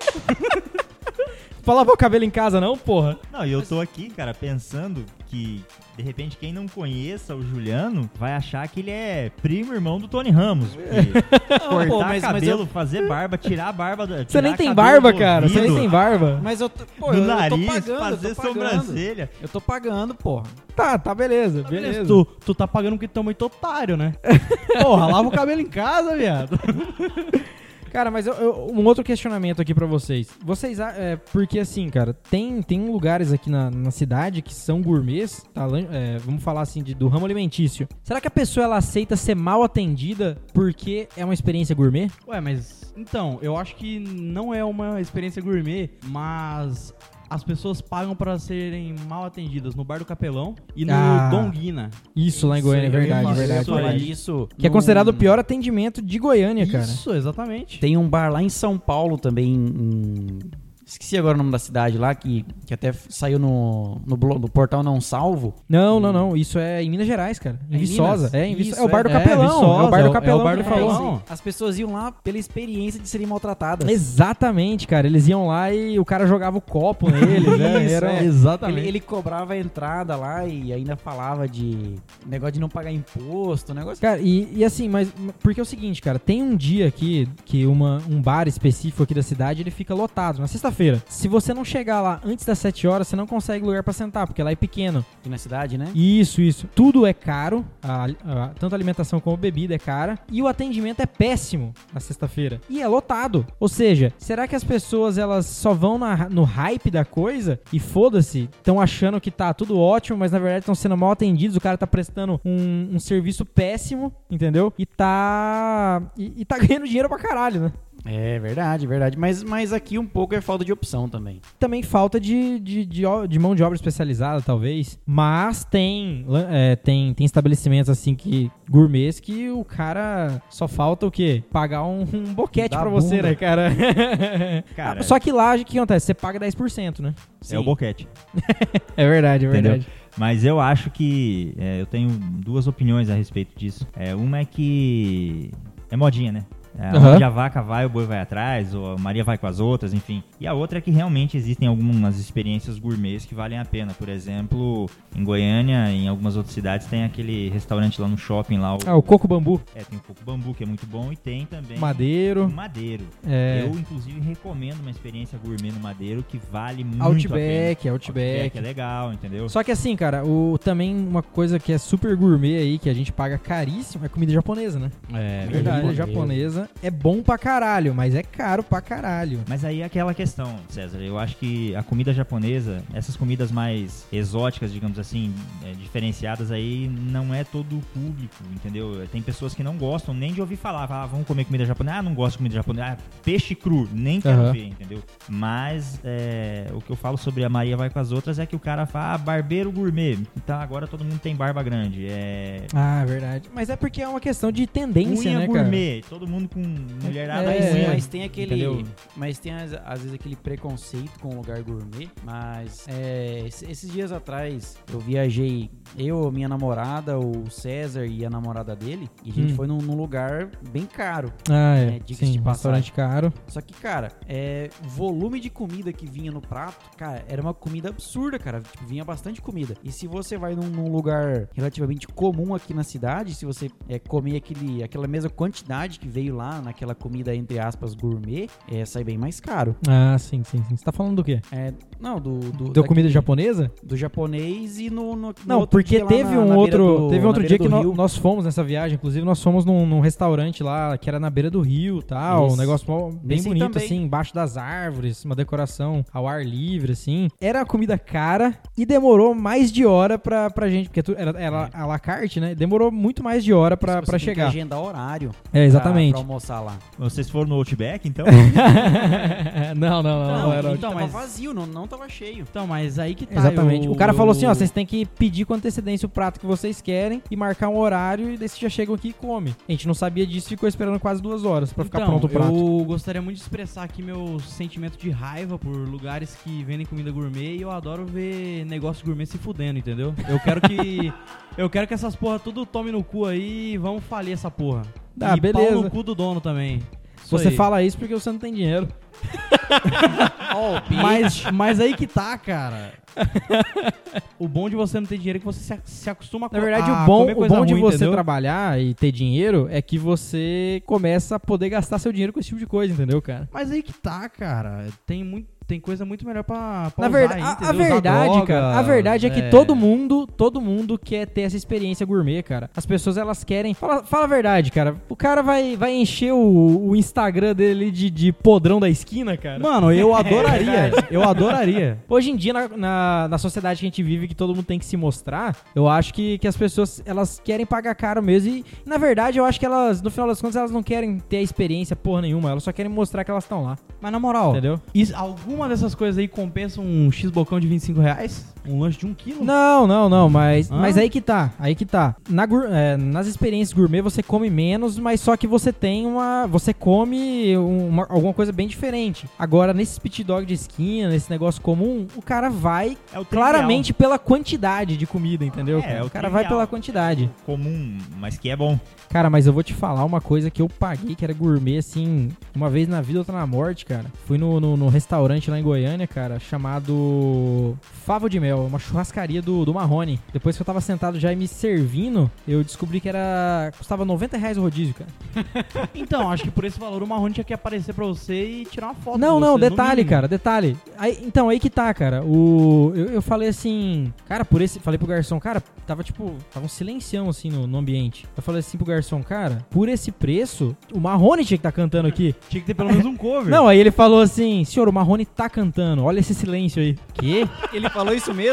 S3: Pra lavar o cabelo em casa, não, porra?
S6: Não, e eu tô aqui, cara, pensando que, de repente, quem não conheça o Juliano vai achar que ele é primo irmão do Tony Ramos. porque cortar
S4: pô, mas- mas
S6: cabelo, fazer barba, tirar a barba... da-
S3: Você
S6: tirar
S3: nem tem
S6: cabelo
S3: barba,
S6: do
S3: cara. Você nem
S6: ouvido,
S3: tem barba.
S4: Mas eu tô, pô,
S6: do
S4: eu, eu
S6: nariz,
S4: tô pagando,
S6: fazer
S4: eu tô pagando.
S6: sobrancelha.
S4: Eu tô pagando, porra.
S3: Tá, tá, beleza, beleza.
S5: Tu, tu tá pagando porque tu é muito otário, né? Porra, lava o cabelo em casa, viado.
S3: Cara, mas eu- eu- um outro questionamento aqui pra vocês. Vocês, é, porque assim, cara, tem, tem lugares aqui na, na cidade que são gourmets, tá, é, vamos falar assim, de- do ramo alimentício. Será que a pessoa ela aceita ser mal atendida porque é uma experiência gourmet?
S5: Ué, mas então, eu acho que não é uma experiência gourmet, mas as pessoas pagam pra serem mal atendidas no Bar do Capelão e no
S3: Ah.
S5: Donguina.
S3: Isso lá em Goiânia, é verdade, verdade,
S4: falar
S3: verdade.
S4: disso
S3: Que é
S4: num-
S3: considerado o pior atendimento de Goiânia, cara.
S5: Isso, exatamente.
S4: Tem um bar lá em São Paulo também, em, Esqueci agora o nome da cidade lá, que, que até saiu no, no, blo- no portal Não Salvo.
S3: Não, não, não. Isso é em Minas Gerais, cara. Em
S4: É em
S3: Viçosa.
S4: Minas?
S3: É, em Viçosa.
S4: Isso,
S3: É o Bar do
S4: é.
S5: É,
S3: Capelão.
S5: Viçosa,
S3: é o Bar
S5: é
S3: do Capelão.
S5: é o Bar do. Capelão.
S4: As pessoas iam lá pela experiência de serem maltratadas.
S3: Exatamente, cara. Eles iam lá e o cara jogava o copo neles, né?
S4: Isso,
S3: Era-
S4: é.
S5: Exatamente.
S4: Ele, ele cobrava a entrada lá e ainda falava de negócio de não pagar imposto, negócio.
S3: Cara, e, e assim, mas porque é o seguinte, cara, tem um dia aqui que uma, um bar específico aqui da cidade ele fica lotado, na sexta-feira. Se você não chegar lá antes das 7 horas, você não consegue lugar pra sentar, porque lá é pequeno.
S4: Aqui na cidade, né?
S3: Isso, isso. Tudo é caro, a- a- tanto a alimentação como a bebida é cara, e o atendimento é péssimo na sexta-feira. E é lotado. Ou seja, será que as pessoas elas só vão na- no hype da coisa e foda-se, estão achando que tá tudo ótimo, mas na verdade estão sendo mal atendidos, o cara tá prestando um, um serviço péssimo, entendeu? E tá. E, e tá ganhando dinheiro pra caralho, né?
S4: É verdade, verdade. Mas, mas aqui um pouco é falta de opção também.
S3: também falta de, de, de, de mão de obra especializada, talvez. Mas tem, é, tem, tem estabelecimentos assim que gourmets que o cara só falta o quê? Pagar um, um boquete
S4: Dá
S3: pra você, né, cara?
S6: Cara,
S3: Só que lá, o que acontece? Você paga 10%, né?
S6: é o boquete.
S3: É verdade, é
S6: Entendeu?
S3: verdade.
S6: Mas eu acho que é, eu tenho duas opiniões a respeito disso. É, uma é que é modinha, né? É,
S3: Aham.
S6: Onde a vaca vai, o boi vai atrás, ou a Maria vai com as outras, enfim. E a outra é que realmente existem algumas experiências gourmets que valem a pena. Por exemplo, em Goiânia, em algumas outras cidades, tem aquele restaurante lá no shopping lá. O,
S3: Ah, o coco bambu,
S6: É, tem o Coco Bambu, que é muito bom, e tem também
S3: madeiro,
S6: o Madeiro.
S3: é,
S6: Eu, inclusive, recomendo uma experiência gourmet no Madeiro que vale muito a
S3: Outback,
S6: pena.
S3: Outback.
S6: é legal, entendeu?
S3: Só que assim, cara, o, também uma coisa que é super gourmet aí, que a gente paga caríssimo, é comida japonesa, né?
S4: É
S3: Comida japonesa é bom pra caralho, mas é caro pra caralho.
S6: Mas aí é aquela questão, César. Eu acho que a comida japonesa, essas comidas mais exóticas, digamos assim, é, diferenciadas aí, não é todo o público, entendeu? Tem pessoas que não gostam nem de ouvir falar, ah, vamos comer comida japonesa. Ah, não gosto de comida japonesa. Ah, peixe cru, nem quero
S3: Aham.
S6: ver, entendeu? Mas é, o que eu falo sobre a Maria vai com as outras é que o cara fala, ah, barbeiro gourmet. Então agora todo mundo tem barba grande. É.
S3: Ah, verdade. Mas é porque é uma questão de tendência,
S6: Unha
S3: né, cara?
S6: gourmet, todo mundo com mulherada
S3: É,
S4: Mas,
S6: unha.
S4: mas tem aquele.
S3: Entendeu?
S4: Mas tem às, às vezes aquele preconceito com o lugar gourmet. Mas é, esse- esses dias atrás eu viajei, eu, minha namorada, o César e a namorada dele. E a gente
S3: Hum.
S4: foi num, num lugar bem caro.
S3: Ah,
S4: É,
S3: é.
S4: diga-se
S3: Sim,
S4: de
S3: um
S4: passagem.
S3: restaurante caro.
S4: Só que, cara, é, o volume de comida que vinha no prato, cara, era uma comida absurda, cara. Tipo, vinha bastante comida. E se você vai num, num lugar relativamente comum aqui na cidade, se você é, comer aquele, aquela mesma quantidade que veio lá naquela comida, entre aspas, gourmet, é, sai bem mais caro.
S3: Ah, sim, sim, sim. Você tá falando do quê?
S4: É, não, do. do
S3: Deu
S4: daquele-
S3: comida japonesa?
S4: Do japonês e no. no- no
S3: Não, porque teve
S4: na-
S3: um
S4: na
S3: outro,
S4: do-
S3: teve um outro dia que
S4: rio.
S3: nós fomos nessa viagem, inclusive nós fomos num, num restaurante lá que era na beira do rio, tal, um
S4: Isso.
S3: negócio mó- bem
S4: Nesse aí
S3: bonito assim, embaixo das árvores, uma decoração ao ar livre assim. Era comida cara e demorou mais de hora pra, pra gente, porque era, era a la carte, né? Demorou muito mais de hora pra,
S4: Você
S3: pra
S4: que
S3: chegar.
S4: agendar horário.
S3: É, exatamente.
S4: Pra, almoçar lá.
S6: Vocês foram no Outback, então?
S3: não, não, não, não,
S4: Não,
S3: era
S5: então,
S4: tava
S5: mas-
S4: vazio, não, não tava cheio.
S5: Então, mas aí que tá.
S3: Exatamente.
S5: eu-
S3: o cara falou assim, ó,
S5: eu-
S3: vocês têm que pedir com antecedência o prato que vocês querem e marcar um horário e daí vocês já chegam aqui e come. A gente não sabia disso e ficou esperando quase duas horas pra ficar
S5: Então,
S3: pronto o prato.
S5: Eu gostaria muito de expressar aqui meu sentimento de raiva por lugares que vendem comida gourmet e eu adoro ver negócio gourmet se fudendo, entendeu? Eu quero que. eu quero que essas porra tudo tome no cu aí e vamos falir essa porra.
S3: Ah,
S5: e pau
S3: beleza.
S5: no cu do dono também. Isso
S3: Você
S5: aí.
S3: fala isso porque você não tem dinheiro.
S5: Mas, mas aí que tá, cara. o bom de você não ter dinheiro é que você se, se acostuma
S3: Na
S5: co-
S3: verdade,
S5: a
S3: o bom, o bom de
S5: ruim,
S3: você
S5: entendeu?
S3: trabalhar e ter dinheiro é que você começa a poder gastar seu dinheiro com esse tipo de coisa, entendeu, cara?
S5: Mas aí que tá, cara. Tem, muito, tem coisa muito melhor pra, pra
S3: Na
S5: usar
S3: verdade,
S5: aí,
S3: a- a, verdade,
S5: droga,
S3: cara, a verdade é que
S5: é.
S3: todo mundo, todo mundo quer ter essa experiência gourmet, cara. As pessoas elas querem. Fala, fala a verdade, cara. O cara vai, vai encher o, o Instagram dele de, de podrão da esquina, cara.
S5: Mano, eu adoraria. eu adoraria.
S3: Hoje em dia, na, na, na sociedade que a gente vive, que todo mundo tem que se mostrar, eu acho que, que as pessoas, elas querem pagar caro mesmo. E, na verdade, eu acho que elas, no final das contas, elas não querem ter a experiência porra nenhuma. Elas só querem mostrar que elas estão lá.
S5: Mas na moral,
S3: Entendeu?
S5: isso- alguma dessas coisas aí compensa um X bocão de 25 reais? Um lanche de um quilo?
S3: Não, não, não, mas,
S5: Hã?
S3: mas aí que tá, aí que tá. Na é, nas experiências gourmet você come menos, mas só que você tem uma. Você come uma- alguma coisa bem diferente. Agora, nesse pit dog de esquina, nesse negócio comum, o cara vai
S6: É o
S3: claramente pela quantidade de comida, entendeu?
S6: É, é o
S3: o cara vai
S6: trivial.
S3: pela quantidade.
S6: Comum, mas que é bom.
S3: Cara, mas eu vou te falar uma coisa que eu paguei, que era gourmet, assim, uma vez na vida, outra na morte, cara. Fui no, no, no restaurante lá em Goiânia, cara, chamado Favo de Mel, uma churrascaria do, do Marrone. Depois que eu tava sentado já e me servindo, eu descobri que era. custava 90 reais o rodízio, cara.
S5: Então, acho que por esse valor o Marrone tinha que aparecer pra você e tirar uma foto.
S3: Não, não,
S5: você,
S3: detalhe, cara, detalhe. Aí, então, aí que tá, cara. O, eu, eu falei assim, cara, por esse. Falei pro garçom, cara, tava tipo. Tava um silencião assim no, no ambiente. Eu falei assim pro garçom, cara, por esse preço, o Marrone tinha que tá cantando aqui.
S5: Tinha que ter pelo menos um cover.
S3: Não, aí ele falou assim, senhor, o Marrone tá cantando, olha esse silêncio aí. Que?
S4: Ele falou isso mesmo?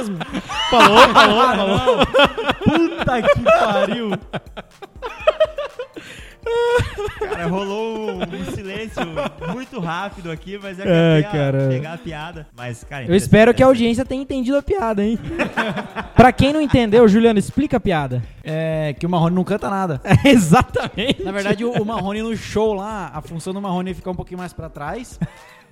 S5: Falou, falou, falou. Puta que pariu.
S6: Cara, rolou um silêncio muito rápido aqui, mas
S3: É,
S6: queria
S3: cara.
S6: pegar a piada. Mas, cara,
S3: Eu espero que a audiência tenha entendido a piada, hein? pra quem não entendeu, Juliano, explica a piada.
S4: É que o Marrone não canta nada.
S3: Exatamente.
S4: Na verdade, o, o Marrone no show lá, a função do Marrone é ficar um pouquinho mais pra trás.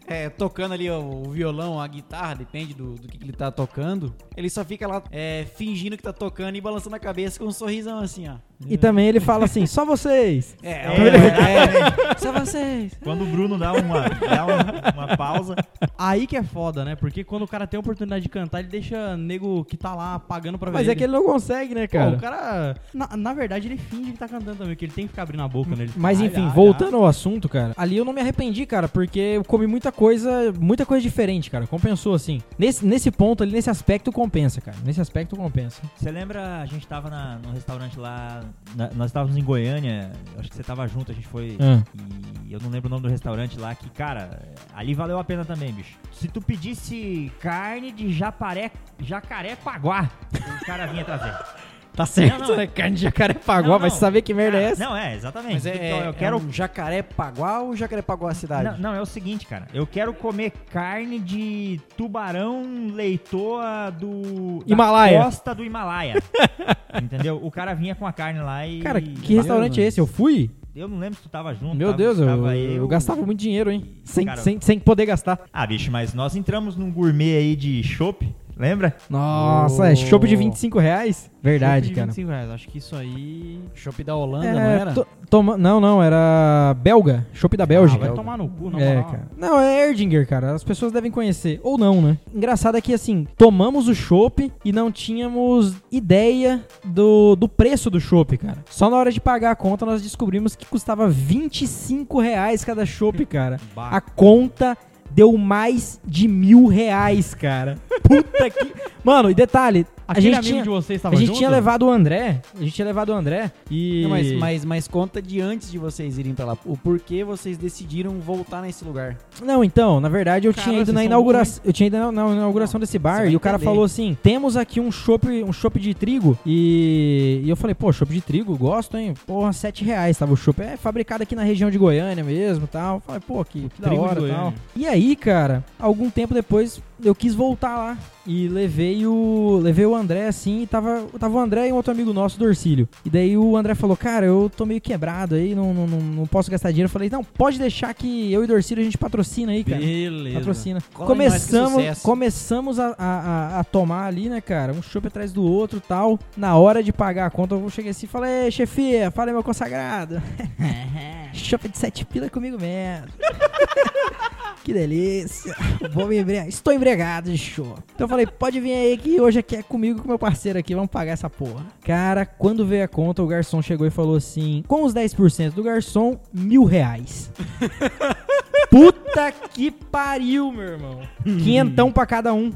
S4: É, tocando ali o, violão, a guitarra, depende do, do que, que ele tá tocando. Ele só fica lá é, fingindo que tá tocando e balançando a cabeça com um sorrisão assim, ó.
S3: E também ele fala assim, só vocês.
S4: É,
S6: É,
S4: é, só vocês.
S6: Quando o Bruno dá uma, dá uma, uma pausa.
S5: Aí que é foda, né? Porque quando o cara tem a oportunidade de cantar, ele deixa nego que tá lá pagando pra ver
S3: Mas
S5: ele.
S3: é que ele não consegue, né,
S5: Pô,
S3: cara?
S5: o cara... Na, na verdade, ele finge que tá cantando também, porque ele tem que ficar abrindo a boca, né? Ele-
S3: Mas
S5: Ai,
S3: enfim,
S5: ai,
S3: voltando ao assunto, cara, ali eu não me arrependi, cara, porque eu comi muita coisa, muita coisa diferente, cara. Compensou, assim. Nesse, nesse ponto ali, nesse aspecto, compensa, cara. Nesse aspecto, compensa.
S6: Você lembra, a gente tava na, no restaurante lá, nós estávamos em Goiânia, acho que você tava junto, a gente foi.
S3: Ah.
S6: E eu não lembro o nome do restaurante lá, que, cara, ali valeu a pena também, bicho. Se tu pedisse carne de japaré, jacaré paguá, o cara vinha trazer.
S3: Tá certo,
S6: Não, não.
S3: né? Carne de jacaré-paguá,
S6: Não,
S3: vai saber que merda é
S6: Cara,
S3: essa.
S6: Não, é, exatamente.
S4: Mas é,
S6: Então,
S4: é,
S6: eu quero.
S4: um jacaré paguá ou jacaré paguá a cidade?
S6: Não, não, é o seguinte, cara. Eu quero comer carne de tubarão leitoa do. da
S3: Himalaia.
S6: costa do Himalaia. Entendeu? O cara vinha com a carne lá e.
S3: Cara, que restaurante é esse? Eu fui?
S6: Eu não lembro se tu tava junto.
S3: Meu
S6: tava-
S3: Deus, eu,
S6: tava
S3: eu gastava muito dinheiro, hein? Sem,
S6: Cara-
S3: sem, sem poder gastar.
S6: Ah, bicho, mas nós entramos num gourmet aí de chopp, lembra?
S3: Nossa, é chopp de 25 reais? Verdade,
S5: Chopp de
S3: cara.
S5: 25 reais. Acho que isso aí...
S4: Chopp da Holanda,
S3: É,
S4: não era?
S3: to- toma- não, não, era belga. Chopp da
S5: Ah,
S3: Bélgica.
S5: vai tomar no cu, na
S3: É, cara. Não, é Erdinger, cara. As pessoas devem conhecer. Ou não, né? Engraçado é que, assim, tomamos o chopp e não tínhamos ideia do, do preço do chopp, cara. Só na hora de pagar a conta nós descobrimos que custava 25 reais cada chopp, cara. A conta deu mais de mil reais, cara. Puta que... Mano, e detalhe, a
S5: Aquele
S3: gente
S5: amigo
S3: tinha...
S5: de vocês
S3: A gente
S5: junto?
S3: tinha levado o André, a gente tinha levado o André e...
S4: Não, mas, mas, mas conta de antes de vocês irem pra lá. O porquê vocês decidiram voltar nesse lugar.
S3: Não, então, na verdade eu
S5: Cara,
S3: tinha ido na inauguração, eu tinha ido na, na inauguração desse
S4: você
S3: bar e o cara falou assim: "Temos aqui um chopp, um chopp de trigo". E, e eu falei: "Pô, chopp de trigo, gosto, hein? Porra, 7 reais, tava o chopp é fabricado aqui na região de Goiânia mesmo, tal". Eu falei: "Pô, que, que da hora, tal". E aí, cara, algum tempo depois eu quis voltar lá e levei o levei o André assim, e tava tava o André e um outro amigo nosso do Orcílio. E daí o André falou: "Cara, eu tô meio quebrado aí, não, não, não, posso gastar dinheiro". Eu falei: "Não, pode deixar que eu e o Orcílio a gente patrocina aí, cara".
S5: Beleza.
S3: Patrocina.
S4: Cola
S3: Começamos, começamos a, a, a- tomar ali, né, cara? Um chopp atrás do outro e tal. Na hora de pagar a conta, eu cheguei assim e falei, "Ei, chefia, fala aí, meu consagrado. chopp de sete pila comigo mesmo. que delícia. Vou me embriagar. Estou embriagado de chopp. Então eu falei, pode vir aí que hoje aqui é comigo com meu parceiro aqui, vamos pagar essa porra. Cara, quando veio a conta, o garçom chegou e falou assim, com os 10% do garçom, mil reais. Puta que pariu, meu irmão. Quinhentão pra cada um.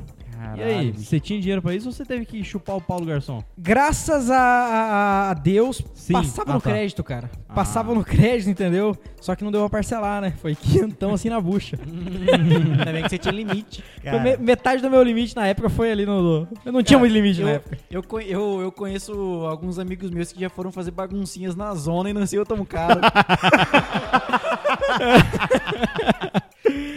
S5: E aí, você tinha dinheiro pra isso ou você teve que chupar o pau do garçom?
S3: Graças a, a- a Deus,
S5: Sim.
S3: passava
S5: Ah,
S3: no
S5: tá.
S3: crédito, cara.
S5: Ah.
S3: Passava no crédito, entendeu? Só que não deu pra parcelar, né? Foi quinhentão assim na bucha.
S4: Ainda bem que você tinha limite.
S3: Me- metade do meu limite na época foi ali no... Eu não tinha
S4: Cara,
S3: muito limite
S4: eu,
S3: na época.
S4: Eu, eu, eu conheço alguns amigos meus que já foram fazer baguncinhas na zona e não sei eu tão caro.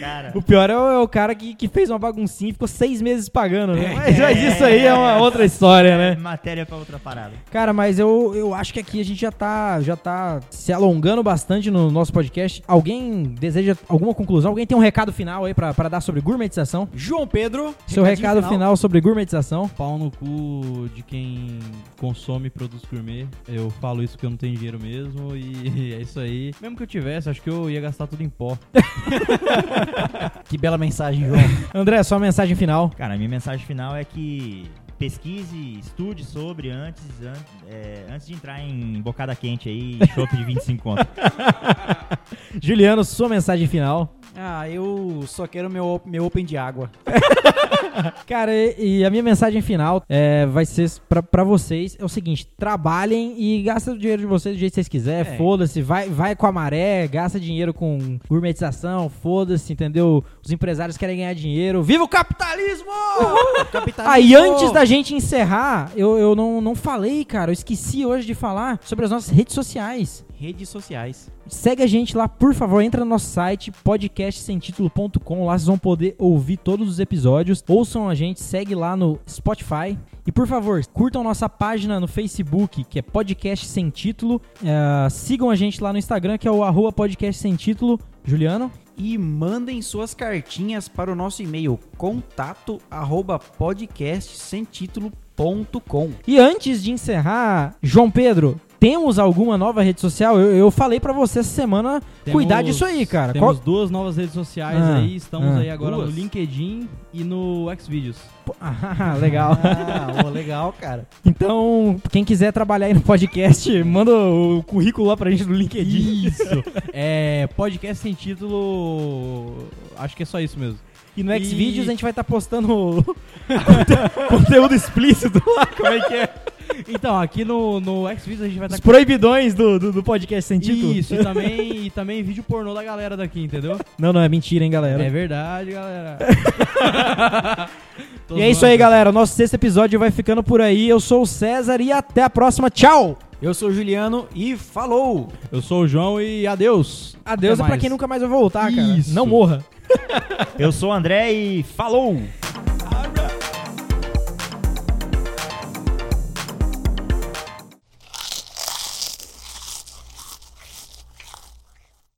S6: Cara,
S3: O pior é o, é o cara que, que fez uma baguncinha e ficou seis meses pagando, né? Mas, mas isso aí é uma outra história, né?
S6: Matéria pra outra parada.
S3: Cara, mas eu, eu acho que aqui a gente já tá, já tá se alongando bastante no nosso podcast. Alguém deseja alguma conclusão? Alguém tem um recado final aí pra, pra dar sobre gourmetização?
S4: João Pedro,
S3: Seu recado final. sobre gourmetização?
S5: Pau no cu de quem consome produtos gourmet. Eu falo isso porque eu não tenho dinheiro mesmo e é isso aí. Mesmo que eu tivesse, acho que eu ia gastar tudo em pó.
S4: Que bela mensagem, João.
S3: André, sua mensagem final.
S6: Cara, a minha mensagem final é que pesquise, estude sobre antes, an- é, antes de entrar em bocada quente aí, chopp de 25 conto.
S3: Juliano, sua mensagem final.
S4: Ah, eu só quero meu, meu open de água.
S3: Cara, e, e a minha mensagem final é, vai ser pra, pra vocês: é o seguinte, trabalhem e gastem o dinheiro de vocês do jeito que vocês quiserem.
S4: É.
S3: Foda-se, vai, vai com a maré, gasta dinheiro com gourmetização, foda-se, entendeu? Os empresários querem ganhar dinheiro. Viva o capitalismo!
S4: Capitalismo!
S3: Aí, antes da gente encerrar, eu, eu não, não falei, cara, eu esqueci hoje de falar sobre as nossas redes sociais.
S4: Redes sociais.
S3: Segue a gente lá, por favor, entra no nosso site podcastsemtitulo.com, lá vocês vão poder ouvir todos os episódios. Ouçam a gente, segue lá no Spotify. E por favor, curtam nossa página no Facebook, que é Podcast Sem Título. Eh, sigam a gente lá no Instagram, que é o arroba podcast sem título. Juliano?
S4: E mandem suas cartinhas para o nosso e-mail contato arroba podcastsemtitulo.com.
S3: E antes de encerrar, João Pedro, temos alguma nova rede social? Eu, eu falei pra você essa semana cuidar
S5: Temos-
S3: disso aí, cara.
S5: Temos
S3: Qual-
S5: duas novas redes sociais
S3: Ah,
S5: aí. Estamos
S3: ah.
S5: aí agora
S4: Duas?
S5: no LinkedIn e no Xvideos.
S3: Ah, legal.
S4: Ah, ô, legal, cara.
S3: Então, quem quiser trabalhar aí no podcast, manda o currículo lá pra gente no LinkedIn.
S5: Isso. é, podcast sem título. Acho que é só isso mesmo.
S3: E no
S5: E-
S3: Xvideos a gente vai estar postando conte- conteúdo explícito lá, como é que é?
S5: Então, aqui no, no Xvideos a gente vai
S3: Os
S5: estar
S3: proibidões do, do, do podcast sem título.
S5: Isso, e também, e também vídeo pornô da galera daqui, entendeu?
S3: Não, não, é mentira, hein, galera.
S5: É verdade, galera.
S3: E é isso aí, galera. Nosso sexto episódio vai ficando por aí. Eu sou o César e até a próxima. Tchau!
S4: Eu sou o Juliano e falou!
S5: Eu sou o João e adeus.
S3: Adeus
S5: Até
S3: é pra
S5: mais.
S3: quem nunca mais vai voltar, cara.
S5: Isso.
S3: Não morra.
S6: Eu sou o André e falou!